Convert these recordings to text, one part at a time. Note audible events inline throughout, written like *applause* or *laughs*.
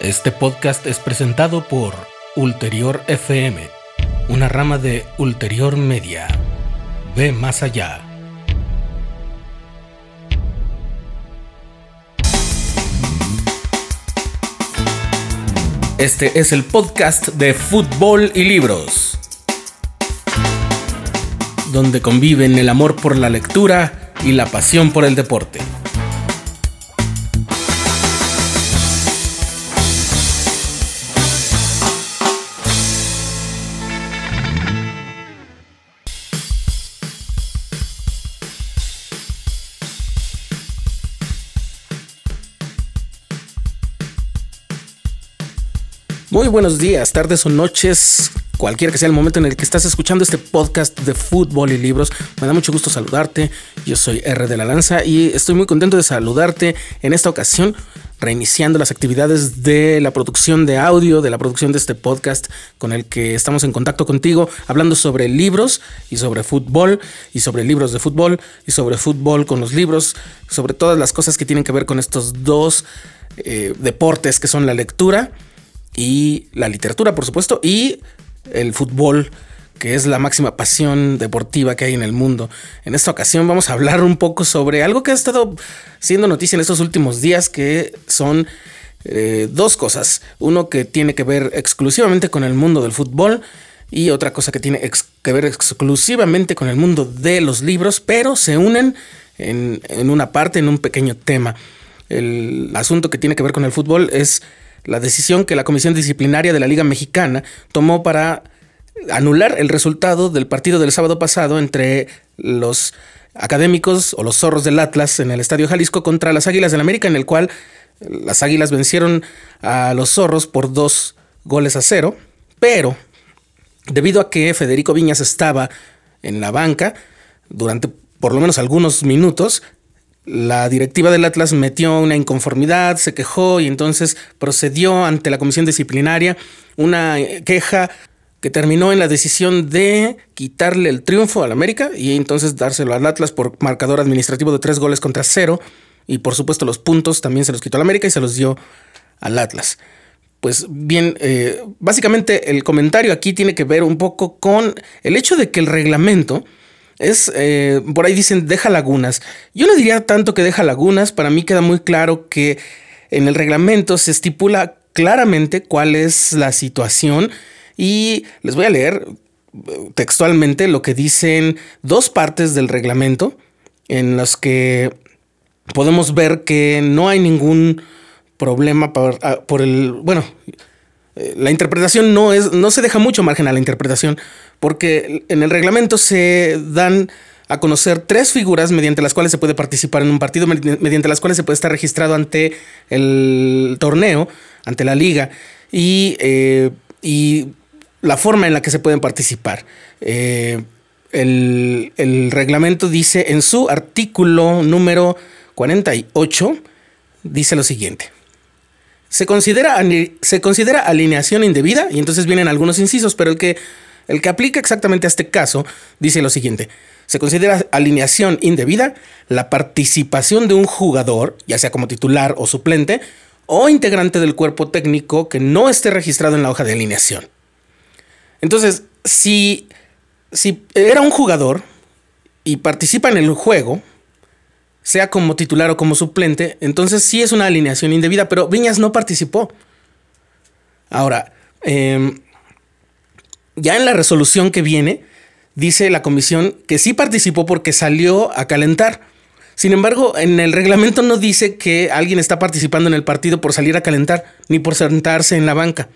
Este podcast es presentado por Ulterior FM, una rama de Ulterior Media. Ve más allá. Este es el podcast de fútbol y libros, donde conviven el amor por la lectura y la pasión por el deporte. Buenos días, tardes o noches, cualquiera que sea el momento en el que estás escuchando este podcast de fútbol y libros. Me da mucho gusto saludarte. Yo soy R de la Lanza y estoy muy contento de saludarte en esta ocasión, reiniciando las actividades de la producción de audio, de la producción de este podcast con el que estamos en contacto contigo, hablando sobre libros y sobre fútbol y sobre libros de fútbol y sobre fútbol con los libros, sobre todas las cosas que tienen que ver con estos dos eh, deportes que son la lectura y la literatura, por supuesto, y el fútbol, que es la máxima pasión deportiva que hay en el mundo. En esta ocasión vamos a hablar un poco sobre algo que ha estado siendo noticia en estos últimos días, que son eh, dos cosas. Uno que tiene que ver exclusivamente con el mundo del fútbol y otra cosa que tiene que ver exclusivamente con el mundo de los libros, pero se unen en, en una parte, en un pequeño tema. El asunto que tiene que ver con el fútbol es la decisión que la Comisión Disciplinaria de la Liga Mexicana tomó para anular el resultado del partido del sábado pasado entre los académicos o los zorros del Atlas en el Estadio Jalisco contra las Águilas del América, en el cual las Águilas vencieron a los zorros por dos goles a cero, pero debido a que Federico Viñas estaba en la banca durante por lo menos algunos minutos, la directiva del Atlas metió una inconformidad, se quejó y entonces procedió ante la comisión disciplinaria una queja que terminó en la decisión de quitarle el triunfo al América y entonces dárselo al Atlas por marcador administrativo de tres goles contra cero. Y por supuesto los puntos también se los quitó al América y se los dio al Atlas. Pues bien, eh, básicamente el comentario aquí tiene que ver un poco con el hecho de que el reglamento es, eh, por ahí dicen, deja lagunas. Yo no diría tanto que deja lagunas, para mí queda muy claro que en el reglamento se estipula claramente cuál es la situación y les voy a leer eh, textualmente lo que dicen dos partes del reglamento en las que podemos ver que no hay ningún problema por, ah, por el, bueno, eh, la interpretación no es, no se deja mucho margen a la interpretación, porque en el reglamento se dan a conocer tres figuras mediante las cuales se puede participar en un partido, mediante las cuales se puede estar registrado ante el torneo, ante la liga, y, eh, y la forma en la que se pueden participar. Eh, el, el, reglamento dice en su artículo número 48, dice lo siguiente. Se considera, se considera alineación indebida y entonces vienen algunos incisos, pero el que, el que aplica exactamente a este caso dice lo siguiente. Se considera alineación indebida la participación de un jugador, ya sea como titular o suplente, o integrante del cuerpo técnico que no esté registrado en la hoja de alineación. Entonces, si, si era un jugador y participa en el juego, sea como titular o como suplente, entonces sí es una alineación indebida, pero Viñas no participó. Ahora, em, ya en la resolución que viene, dice la comisión que sí participó porque salió a calentar. Sin embargo, en el reglamento no dice que alguien está participando en el partido por salir a calentar, ni por sentarse en la banca.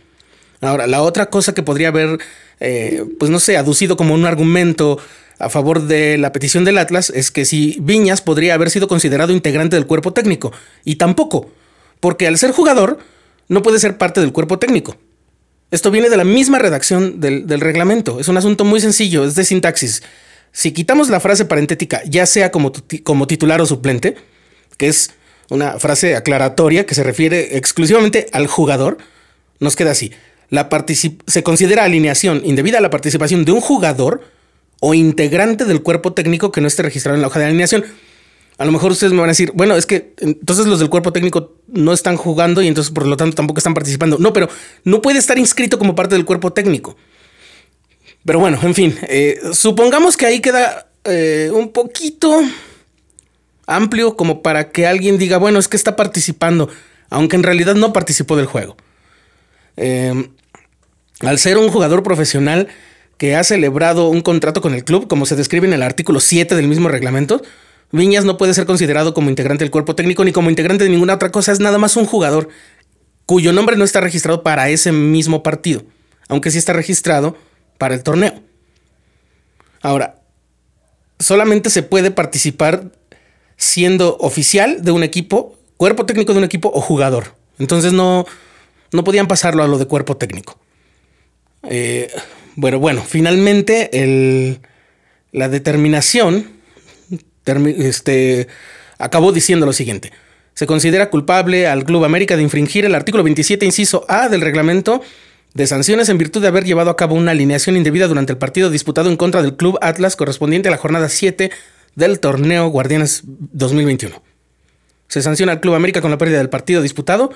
Ahora, la otra cosa que podría haber, eh, pues no sé, aducido como un argumento a favor de la petición del Atlas es que si Viñas podría haber sido considerado integrante del cuerpo técnico. Y tampoco, porque al ser jugador no puede ser parte del cuerpo técnico. Esto viene de la misma redacción del, reglamento. Es un asunto muy sencillo, es de sintaxis. Si quitamos la frase parentética, ya sea como, titular o suplente, que es una frase aclaratoria que se refiere exclusivamente al jugador, nos queda así. La se considera alineación indebida a la participación de un jugador o integrante del cuerpo técnico que no esté registrado en la hoja de alineación. A lo mejor ustedes me van a decir, bueno, es que entonces los del cuerpo técnico no están jugando y entonces por lo tanto tampoco están participando. No, pero no puede estar inscrito como parte del cuerpo técnico. Pero bueno, en fin, eh, supongamos que ahí queda eh, un poquito amplio como para que alguien diga, bueno, es que está participando, aunque en realidad no participó del juego. Em, al ser un jugador profesional que ha celebrado un contrato con el club, como se describe en el artículo 7 del mismo reglamento, Viñas no puede ser considerado como integrante del cuerpo técnico ni como integrante de ninguna otra cosa, es nada más un jugador cuyo nombre no está registrado para ese mismo partido, aunque sí está registrado para el torneo. Ahora, solamente se puede participar siendo oficial de un equipo, cuerpo técnico de un equipo o jugador. Entonces no, no podían pasarlo a lo de cuerpo técnico. Eh, bueno, bueno, finalmente la determinación este, acabó diciendo lo siguiente. Se considera culpable al Club América de infringir el artículo 27, inciso A del reglamento de sanciones en virtud de haber llevado a cabo una alineación indebida durante el partido disputado en contra del Club Atlas correspondiente a la jornada 7 del torneo Guardianes 2021. Se sanciona al Club América con la pérdida del partido disputado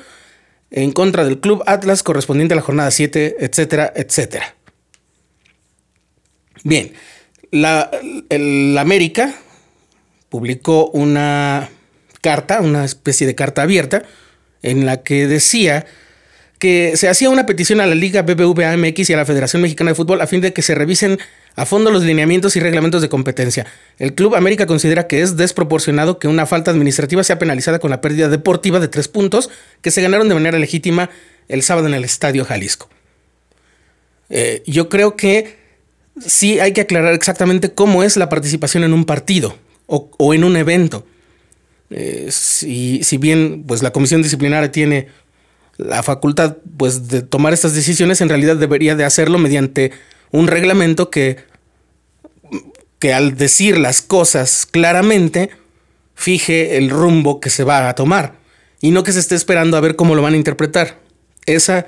en contra del Club Atlas correspondiente a la jornada 7, etcétera, etcétera. Bien, la, el América publicó una carta, una especie de carta abierta, en la que decía que se hacía una petición a la Liga BBVA MX y a la Federación Mexicana de Fútbol a fin de que se revisen a fondo los lineamientos y reglamentos de competencia. El Club América considera que es desproporcionado que una falta administrativa sea penalizada con la pérdida deportiva de tres puntos que se ganaron de manera legítima el sábado en el Estadio Jalisco. Eh, yo creo que sí hay que aclarar exactamente cómo es la participación en un partido o, en un evento. Eh, si, si, bien pues, la comisión disciplinaria tiene la facultad pues, de tomar estas decisiones, en realidad debería de hacerlo mediante un reglamento que, que al decir las cosas claramente fije el rumbo que se va a tomar y no que se esté esperando a ver cómo lo van a interpretar. Esa,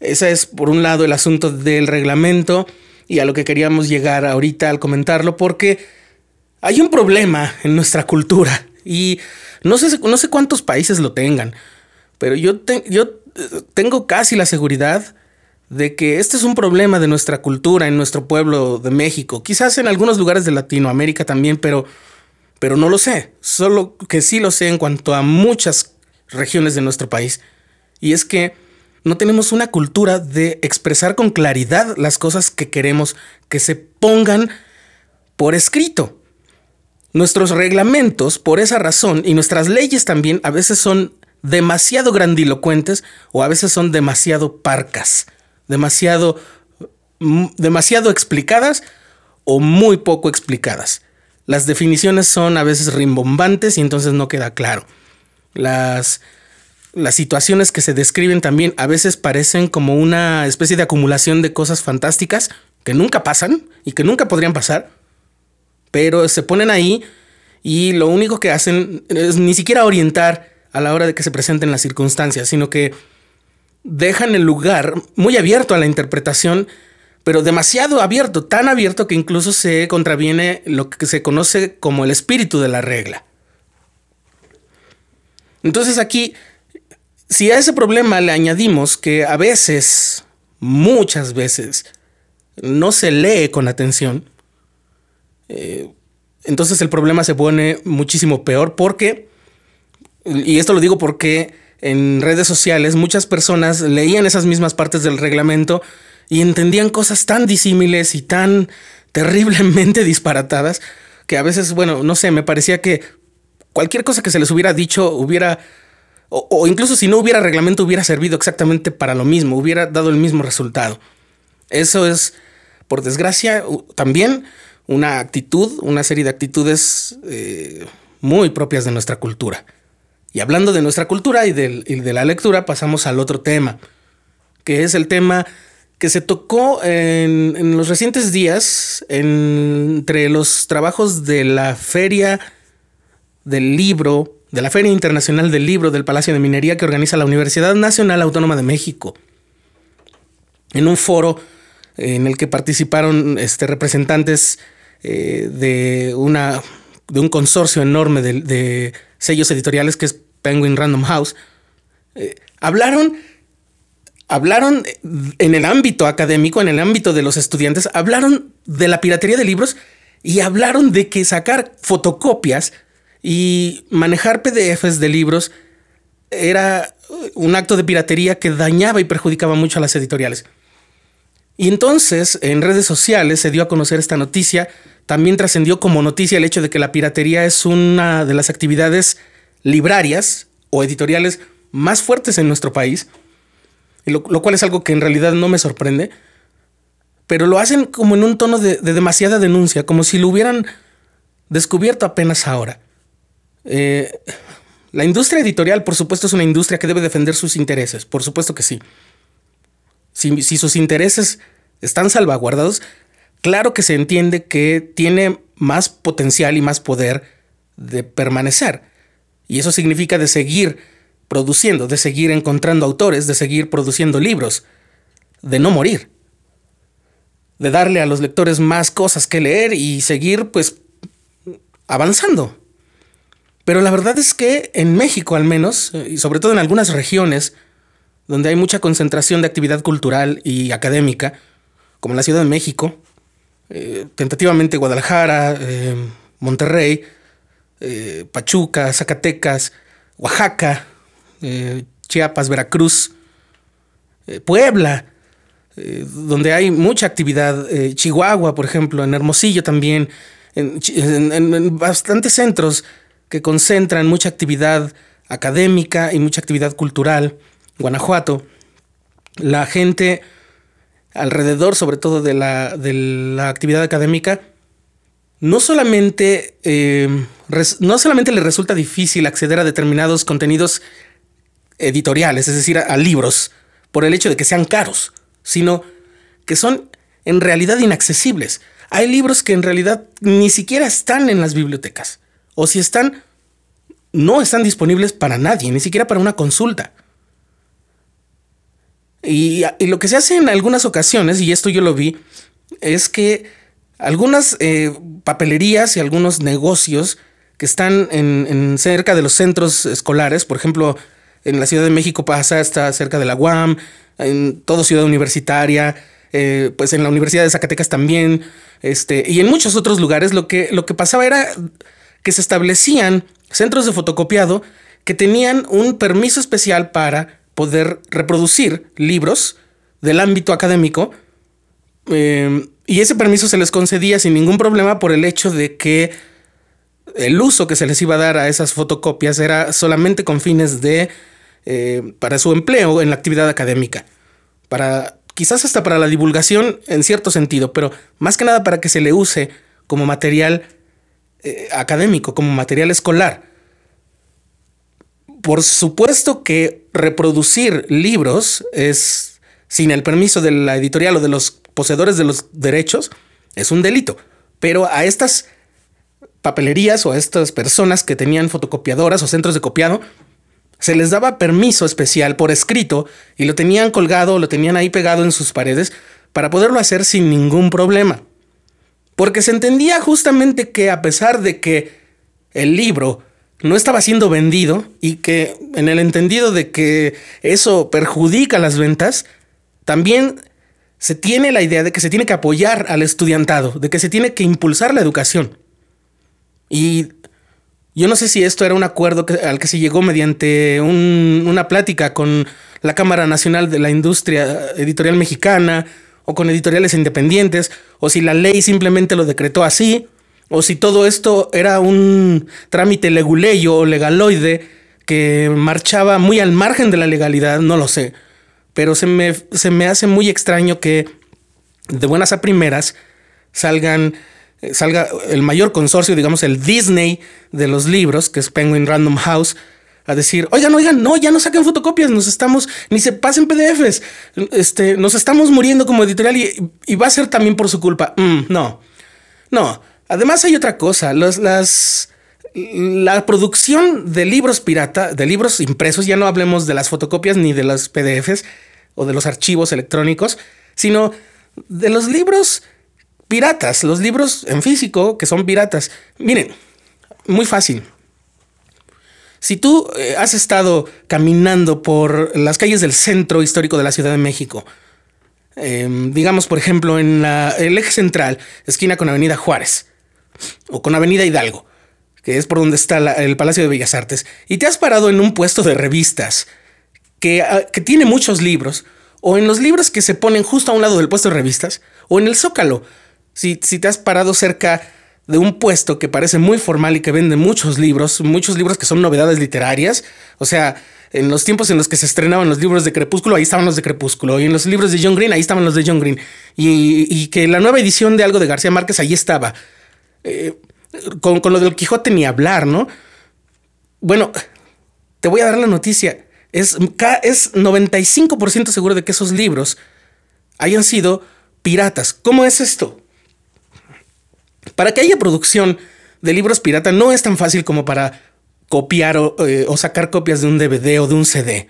esa es por un lado el asunto del reglamento y a lo que queríamos llegar ahorita al comentarlo porque hay un problema en nuestra cultura y no sé, no sé cuántos países lo tengan, pero yo, yo eh, tengo casi la seguridad de que este es un problema de nuestra cultura en nuestro pueblo de México, quizás en algunos lugares de Latinoamérica también, pero, pero no lo sé, solo que sí lo sé en cuanto a muchas regiones de nuestro país. Y es que no tenemos una cultura de expresar con claridad las cosas que queremos que se pongan por escrito. Nuestros reglamentos, por esa razón, y nuestras leyes también, a veces son demasiado grandilocuentes o a veces son demasiado parcas, demasiado, mm, demasiado explicadas o muy poco explicadas. Las definiciones son a veces rimbombantes y entonces no queda claro. Las, las situaciones que se describen también a veces parecen como una especie de acumulación de cosas fantásticas que nunca pasan y que nunca podrían pasar pero se ponen ahí y lo único que hacen es ni siquiera orientar a la hora de que se presenten las circunstancias, sino que dejan el lugar muy abierto a la interpretación, pero demasiado abierto, tan abierto que incluso se contraviene lo que se conoce como el espíritu de la regla. Entonces aquí, si a ese problema le añadimos que a veces, muchas veces, no se lee con atención, eh, entonces el problema se pone muchísimo peor porque, y esto lo digo porque en redes sociales muchas personas leían esas mismas partes del reglamento y entendían cosas tan disímiles y tan terriblemente *laughs* disparatadas que a veces, bueno, no sé, me parecía que cualquier cosa que se les hubiera dicho hubiera, o, incluso si no hubiera reglamento, hubiera servido exactamente para lo mismo, hubiera dado el mismo resultado. Eso es, por desgracia, también una actitud, una serie de actitudes eh, muy propias de nuestra cultura. Y hablando de nuestra cultura y, de la lectura, pasamos al otro tema, que es el tema que se tocó en, los recientes días entre los trabajos de la Feria del Libro, de la Feria Internacional del Libro del Palacio de Minería que organiza la Universidad Nacional Autónoma de México. En un foro en el que participaron este, representantes eh, de una de un consorcio enorme de, sellos editoriales que es Penguin Random House, eh, hablaron, hablaron en el ámbito académico, en el ámbito de los estudiantes, hablaron de la piratería de libros y hablaron de que sacar fotocopias y manejar PDFs de libros era un acto de piratería que dañaba y perjudicaba mucho a las editoriales. Y entonces en redes sociales se dio a conocer esta noticia. También trascendió como noticia el hecho de que la piratería es una de las actividades librarias o editoriales más fuertes en nuestro país, lo, cual es algo que en realidad no me sorprende, pero lo hacen como en un tono de, demasiada denuncia, como si lo hubieran descubierto apenas ahora. Eh, la industria editorial, por supuesto, es una industria que debe defender sus intereses, por supuesto que sí. Si, sus intereses están salvaguardados, claro que se entiende que tiene más potencial y más poder de permanecer. Y eso significa de seguir produciendo, de seguir encontrando autores, de seguir produciendo libros, de no morir, de darle a los lectores más cosas que leer y seguir pues avanzando. Pero la verdad es que en México al menos, y sobre todo en algunas regiones, donde hay mucha concentración de actividad cultural y académica, como en la Ciudad de México, eh, tentativamente Guadalajara, eh, Monterrey, eh, Pachuca, Zacatecas, Oaxaca, Chiapas, Veracruz, Puebla, donde hay mucha actividad, Chihuahua, por ejemplo, en Hermosillo también, en bastantes centros que concentran mucha actividad académica y mucha actividad cultural. Guanajuato, la gente alrededor, sobre todo de la, de la actividad académica, no solamente, eh, no solamente le resulta difícil acceder a determinados contenidos editoriales, es decir, a, libros, por el hecho de que sean caros, sino que son en realidad inaccesibles. Hay libros que en realidad ni siquiera están en las bibliotecas o si están, no están disponibles para nadie, ni siquiera para una consulta. Y, lo que se hace en algunas ocasiones, y esto yo lo vi, es que algunas eh, papelerías y algunos negocios que están en, cerca de los centros escolares, por ejemplo, en la Ciudad de México pasa hasta cerca de la UAM, en toda ciudad universitaria, eh, pues en la Universidad de Zacatecas también, este, y en muchos otros lugares, lo que, lo que pasaba era que se establecían centros de fotocopiado que tenían un permiso especial para poder reproducir libros del ámbito académico em, y ese permiso se les concedía sin ningún problema por el hecho de que el uso que se les iba a dar a esas fotocopias era solamente con fines de eh, para su empleo en la actividad académica, para quizás hasta para la divulgación en cierto sentido, pero más que nada para que se le use como material eh, académico, como material escolar. Por supuesto que reproducir libros es, sin el permiso de la editorial o de los poseedores de los derechos, es un delito. Pero a estas papelerías o a estas personas que tenían fotocopiadoras o centros de copiado, se les daba permiso especial por escrito y lo tenían colgado lo tenían ahí pegado en sus paredes para poderlo hacer sin ningún problema. Porque se entendía justamente que a pesar de que el libro no estaba siendo vendido y que en el entendido de que eso perjudica las ventas, también se tiene la idea de que se tiene que apoyar al estudiantado, de que se tiene que impulsar la educación. Y yo no sé si esto era un acuerdo al que se llegó mediante una plática con la Cámara Nacional de la Industria Editorial Mexicana o con editoriales independientes, o si la ley simplemente lo decretó así, o si todo esto era un trámite leguleyo o legaloide que marchaba muy al margen de la legalidad, no lo sé. Pero se me, se me hace muy extraño que de buenas a primeras salgan eh, salga el mayor consorcio, digamos el Disney de los libros, que es Penguin Random House, a decir, oigan, oigan, no, ya no saquen fotocopias, nos estamos, ni se pasen PDFs, este, nos estamos muriendo como editorial y, va a ser también por su culpa. Mm, no, no. Además hay otra cosa, las, la producción de libros pirata, de libros impresos, ya no hablemos de las fotocopias ni de los PDFs o de los archivos electrónicos, sino de los libros piratas, los libros en físico que son piratas. Miren, muy fácil. Si tú eh, has estado caminando por las calles del centro histórico de la Ciudad de México, em, digamos por ejemplo en el eje central, esquina con Avenida Juárez o con Avenida Hidalgo, que es por donde está el Palacio de Bellas Artes, y te has parado en un puesto de revistas que, ah, que tiene muchos libros, o en los libros que se ponen justo a un lado del puesto de revistas, o en el zócalo, si, si te has parado cerca de un puesto que parece muy formal y que vende muchos libros, muchos libros que son novedades literarias, o sea, en los tiempos en los que se estrenaban los libros de Crepúsculo, ahí estaban los de Crepúsculo. Y en los libros de John Green, ahí estaban los de John Green. Y, que la nueva edición de algo de García Márquez, ahí estaba. Con, con, lo del Quijote ni hablar, ¿no? Bueno, te voy a dar la noticia. Es, es 95% seguro de que esos libros hayan sido piratas. ¿Cómo es esto? Para que haya producción de libros pirata no es tan fácil como para copiar o, eh, sacar copias de un DVD o de un CD,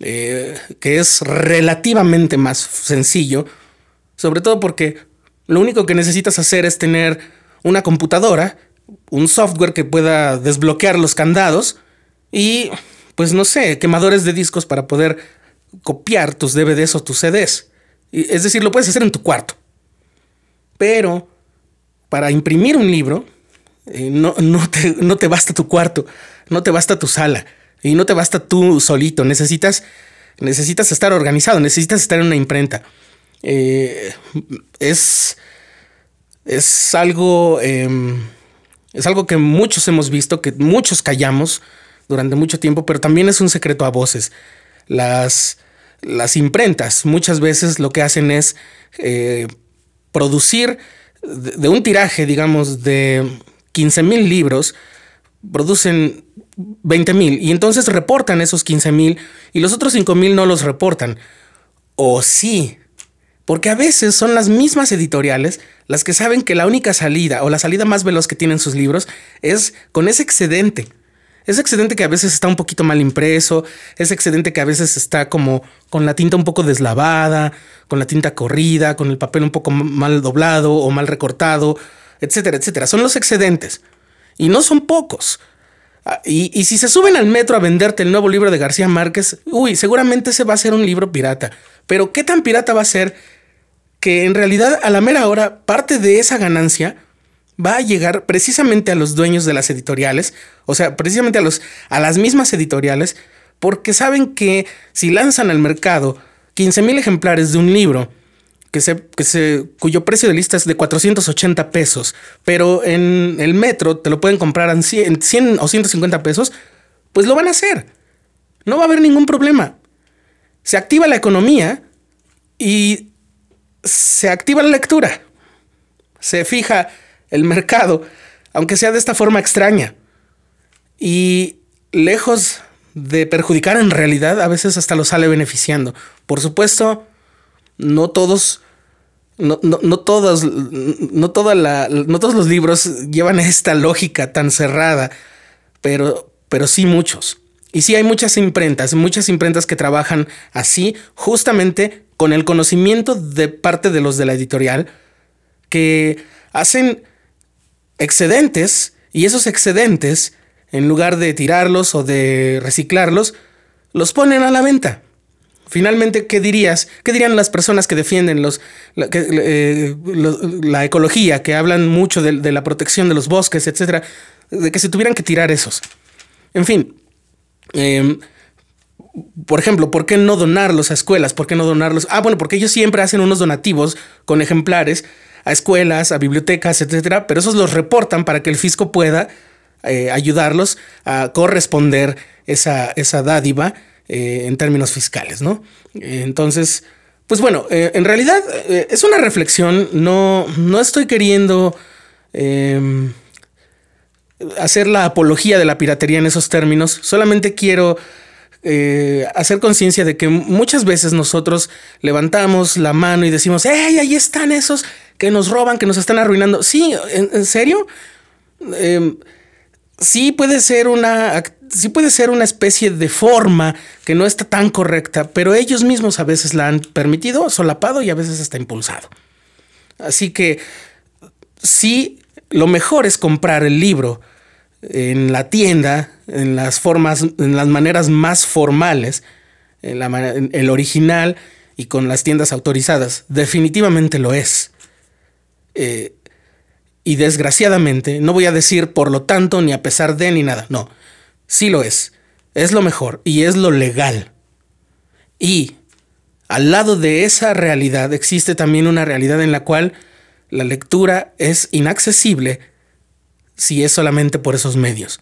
eh, que es relativamente más sencillo, sobre todo porque lo único que necesitas hacer es tener una computadora, un software que pueda desbloquear los candados y, pues no sé, quemadores de discos para poder copiar tus DVDs o tus CDs. Es decir, lo puedes hacer en tu cuarto. Pero para imprimir un libro, eh, no, no, te, no, te, basta tu cuarto, no te basta tu sala y no te basta tú solito. Necesitas, necesitas estar organizado, necesitas estar en una imprenta. Eh, es, es algo, em, es algo que muchos hemos visto, que muchos callamos durante mucho tiempo, pero también es un secreto a voces. Las, las imprentas muchas veces lo que hacen es eh, producir de, un tiraje, digamos, de 15 mil libros, producen 20 mil y entonces reportan esos 15 mil y los otros 5 mil no los reportan. O sí, porque a veces son las mismas editoriales las que saben que la única salida o la salida más veloz que tienen sus libros es con ese excedente. Ese excedente que a veces está un poquito mal impreso, ese excedente que a veces está como con la tinta un poco deslavada, con la tinta corrida, con el papel un poco mal doblado o mal recortado, etcétera, etcétera. Son los excedentes. Y no son pocos. Ah, y, si se suben al metro a venderte el nuevo libro de García Márquez, uy, seguramente ese va a ser un libro pirata. Pero ¿qué tan pirata va a ser que en realidad a la mera hora parte de esa ganancia va a llegar precisamente a los dueños de las editoriales, o sea, precisamente a, los, a las mismas editoriales, porque saben que si lanzan al mercado 15 mil ejemplares de un libro, que se, que se, cuyo precio de lista es de 480 pesos, pero en el metro te lo pueden comprar en 100, 100 o 150 pesos, pues lo van a hacer. No va a haber ningún problema. Se activa la economía y se activa la lectura. Se fija el mercado, aunque sea de esta forma extraña. Y lejos de perjudicar en realidad, a veces hasta lo sale beneficiando. Por supuesto, no todos, no, todos, no, toda la, no todos los libros llevan esta lógica tan cerrada, pero, pero sí muchos. Y sí hay muchas imprentas, muchas imprentas que trabajan así, justamente con el conocimiento de parte de los de la editorial, que hacen excedentes y esos excedentes, en lugar de tirarlos o de reciclarlos, los ponen a la venta. Finalmente, ¿qué dirías? ¿Qué dirían las personas que defienden los, la, eh, ecología, que hablan mucho de, la protección de los bosques, etcétera, de que se tuvieran que tirar esos? En fin, em, por ejemplo, ¿por qué no donarlos a escuelas? ¿Por qué no donarlos? Ah, bueno, porque ellos siempre hacen unos donativos con ejemplares a escuelas, a bibliotecas, etcétera, pero esos los reportan para que el fisco pueda eh, ayudarlos a corresponder esa, esa dádiva eh, en términos fiscales, ¿no? entonces, pues bueno, eh, en realidad es una reflexión, no, no estoy queriendo em, hacer la apología de la piratería en esos términos, solamente quiero hacer conciencia de que muchas veces nosotros levantamos la mano y decimos, ¡Ey, ahí están esos que nos roban, que nos están arruinando. Sí, ¿en, serio? Em, sí puede ser una. Sí puede ser una especie de forma que no está tan correcta, pero ellos mismos a veces la han permitido, solapado y a veces está impulsado. Así que sí, lo mejor es comprar el libro en la tienda, en las formas, en las maneras más formales, en, el original y con las tiendas autorizadas. Definitivamente lo es. Eh, y desgraciadamente, no voy a decir por lo tanto, ni a pesar de, ni nada. No, sí lo es. Es lo mejor y es lo legal. Y al lado de esa realidad existe también una realidad en la cual la lectura es inaccesible si es solamente por esos medios.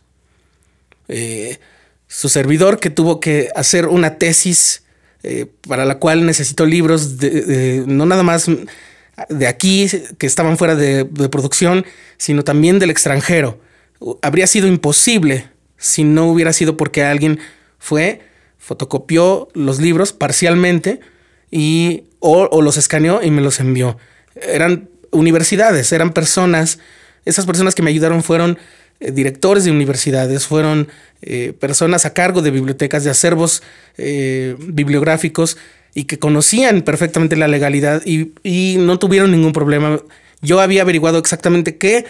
Eh, su servidor que tuvo que hacer una tesis eh, para la cual necesitó libros de, no nada más de aquí que estaban fuera de, producción, sino también del extranjero. Habría sido imposible si no hubiera sido porque alguien fue, fotocopió los libros parcialmente y o los escaneó y me los envió. Eran universidades, eran personas, esas personas que me ayudaron fueron eh, directores de universidades, fueron eh, personas a cargo de bibliotecas, de acervos eh, bibliográficos y que conocían perfectamente la legalidad y, y, no tuvieron ningún problema. Yo había averiguado exactamente qué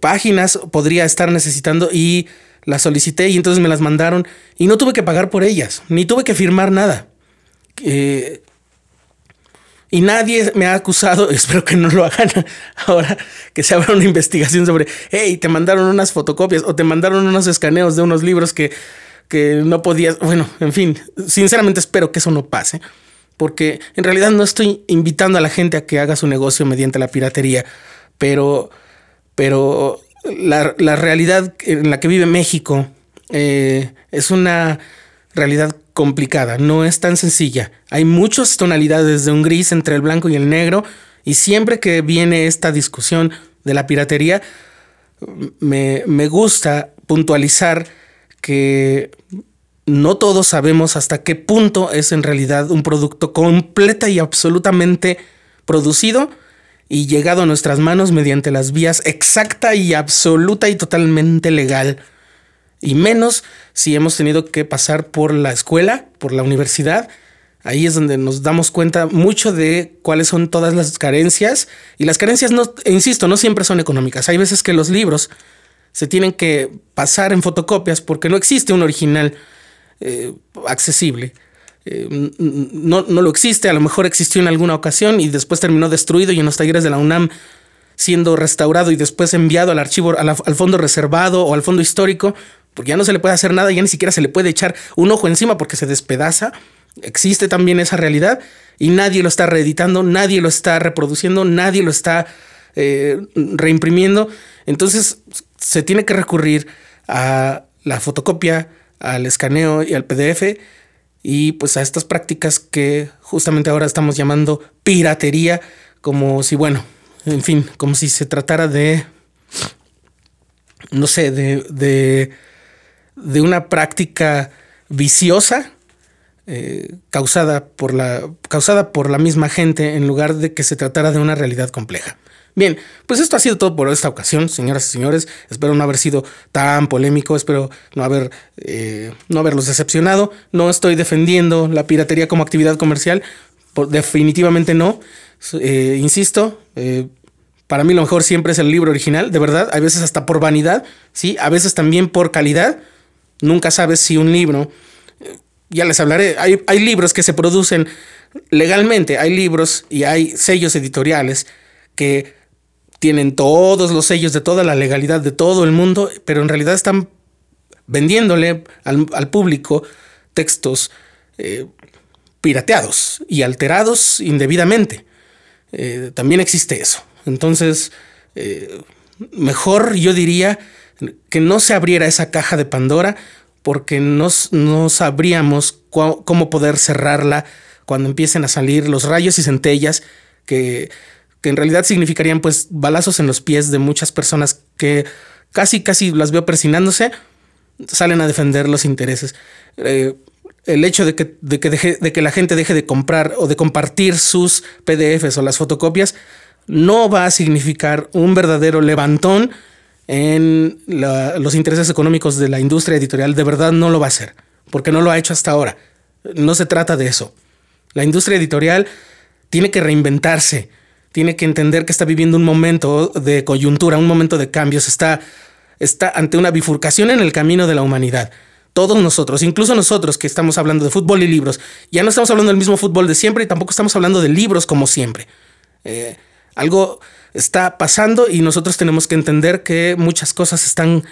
páginas podría estar necesitando y las solicité y entonces me las mandaron y no tuve que pagar por ellas, ni tuve que firmar nada. Y nadie me ha acusado, *laughs* espero que no lo hagan *laughs* ahora, que se abra una investigación sobre, hey, te mandaron unas fotocopias o te mandaron unos escaneos de unos libros que, que no podías, bueno, en fin, sinceramente espero que eso no pase, porque en realidad no estoy invitando a la gente a que haga su negocio mediante la piratería, pero, pero la, la realidad en la que vive México eh, es una realidad complicada, no es tan sencilla. Hay muchas tonalidades de un gris entre el blanco y el negro y siempre que viene esta discusión de la piratería, me, me gusta puntualizar que no todos sabemos hasta qué punto es en realidad un producto completa y absolutamente producido y llegado a nuestras manos mediante las vías exacta y absoluta y totalmente legal y menos si hemos tenido que pasar por la escuela, por la universidad. Ahí es donde nos damos cuenta mucho de cuáles son todas las carencias. Y las carencias, no, insisto, no siempre son económicas. Hay veces que los libros se tienen que pasar en fotocopias porque no existe un original eh, accesible. Eh, no, no, lo existe, a lo mejor existió en alguna ocasión y después terminó destruido y en los talleres de la UNAM siendo restaurado y después enviado al archivo, al fondo reservado o al fondo histórico porque ya no se le puede hacer nada, ya ni siquiera se le puede echar un ojo encima porque se despedaza. Existe también esa realidad y nadie lo está reeditando, nadie lo está reproduciendo, nadie lo está eh, reimprimiendo. Entonces se tiene que recurrir a la fotocopia, al escaneo y al PDF y pues a estas prácticas que justamente ahora estamos llamando piratería, como si, bueno, en fin, como si se tratara de, no sé, de de una práctica viciosa eh, causada, por la, causada por la misma gente en lugar de que se tratara de una realidad compleja. Bien, pues esto ha sido todo por esta ocasión, señoras y señores. Espero no haber sido tan polémico, espero no, haber, eh, no haberlos decepcionado. No estoy defendiendo la piratería como actividad comercial, definitivamente no. Eh, insisto, para mí lo mejor siempre es el libro original, de verdad, a veces hasta por vanidad, ¿sí? a veces también por calidad Nunca sabes si un libro, ya les hablaré, hay, hay libros que se producen legalmente, hay libros y hay sellos editoriales que tienen todos los sellos de toda la legalidad de todo el mundo, pero en realidad están vendiéndole al, público textos eh, pirateados y alterados indebidamente. Eh, también existe eso. Entonces, eh, mejor yo diría que no se abriera esa caja de Pandora porque no, no sabríamos cómo poder cerrarla cuando empiecen a salir los rayos y centellas que, que en realidad significarían pues balazos en los pies de muchas personas que casi casi las veo persinándose, salen a defender los intereses. Eh, el hecho de que, de, que de que la gente deje de comprar o de compartir sus PDFs o las fotocopias no va a significar un verdadero levantón en los intereses económicos de la industria editorial, de verdad no lo va a hacer, porque no lo ha hecho hasta ahora. No se trata de eso. La industria editorial tiene que reinventarse, tiene que entender que está viviendo un momento de coyuntura, un momento de cambios, está, está ante una bifurcación en el camino de la humanidad. Todos nosotros, incluso nosotros que estamos hablando de fútbol y libros, ya no estamos hablando del mismo fútbol de siempre y tampoco estamos hablando de libros como siempre. Eh, algo está pasando y nosotros tenemos que entender que muchas cosas están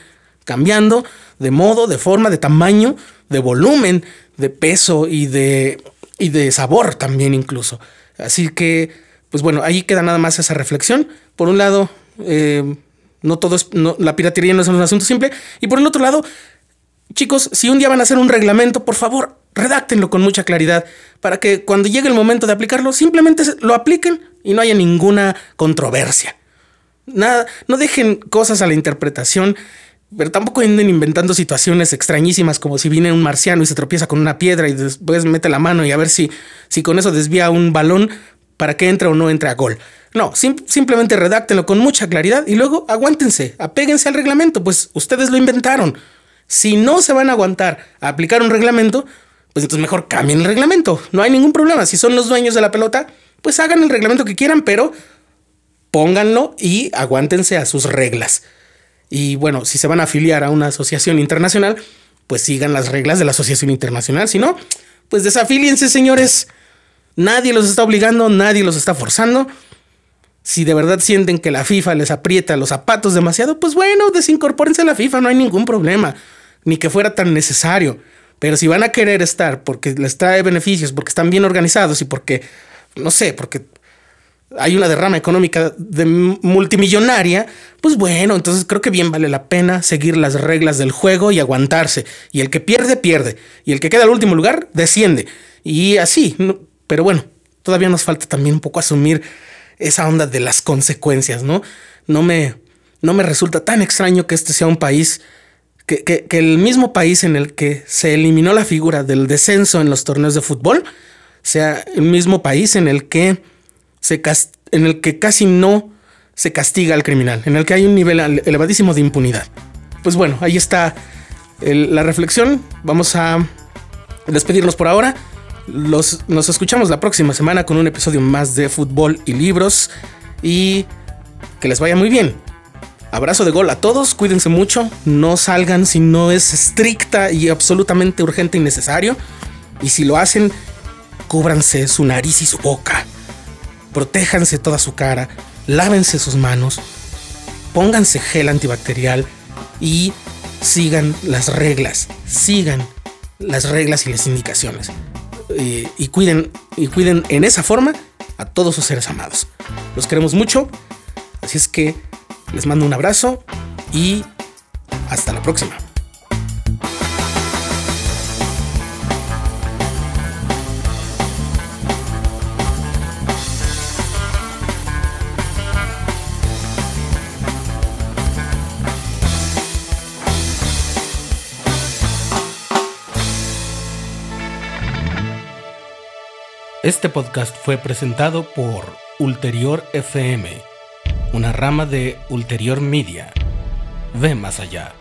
cambiando de modo, de forma, de tamaño, de volumen, de peso y de, y de sabor también incluso. Así que, pues bueno, ahí queda nada más esa reflexión. Por un lado, eh, no todo es, la piratería no es un asunto simple. Y por el otro lado, chicos, si un día van a hacer un reglamento, por favor, redáctenlo con mucha claridad para que cuando llegue el momento de aplicarlo, simplemente lo apliquen y no haya ninguna controversia. Nada, no dejen cosas a la interpretación, pero tampoco anden inventando situaciones extrañísimas como si viene un marciano y se tropieza con una piedra y después mete la mano y a ver si, si con eso desvía un balón para que entre o no entre a gol. No, simplemente redáctenlo con mucha claridad y luego aguántense, apéguense al reglamento, pues ustedes lo inventaron. Si no se van a aguantar a aplicar un reglamento, pues entonces mejor cambien el reglamento. No hay ningún problema. Si son los dueños de la pelota, pues hagan el reglamento que quieran, pero pónganlo y aguántense a sus reglas. Y bueno, si se van a afiliar a una asociación internacional, pues sigan las reglas de la asociación internacional. Si no, pues desafíliense, señores. Nadie los está obligando, nadie los está forzando. Si de verdad sienten que la FIFA les aprieta los zapatos demasiado, pues bueno, desincorpórense a la FIFA, no hay ningún problema. Ni que fuera tan necesario. Pero si van a querer estar porque les trae beneficios, porque están bien organizados y porque, no sé, porque hay una derrama económica de multimillonaria, pues bueno, entonces creo que bien vale la pena seguir las reglas del juego y aguantarse. Y el que pierde, pierde. Y el que queda al último lugar, desciende. Y así. Pero bueno, todavía nos falta también un poco asumir esa onda de las consecuencias, ¿no? No me, no me resulta tan extraño que este sea un país, que, que, el mismo país en el que se eliminó la figura del descenso en los torneos de fútbol, sea el mismo país en el que, se en el que casi no se castiga al criminal, en el que hay un nivel elevadísimo de impunidad. Pues bueno, ahí está la reflexión. Vamos a despedirnos por ahora. Los, nos escuchamos la próxima semana con un episodio más de fútbol y libros. Y que les vaya muy bien. Abrazo de gol a todos, cuídense mucho, no salgan si no es estricta y absolutamente urgente y necesario. Y si lo hacen, cúbranse su nariz y su boca. Protéjanse toda su cara, lávense sus manos, pónganse gel antibacterial y sigan las reglas, sigan las reglas y las indicaciones y, cuiden, y cuiden en esa forma a todos sus seres amados. Los queremos mucho, así es que les mando un abrazo y hasta la próxima. Este podcast fue presentado por Ulterior FM, una rama de Ulterior Media. Ve más allá.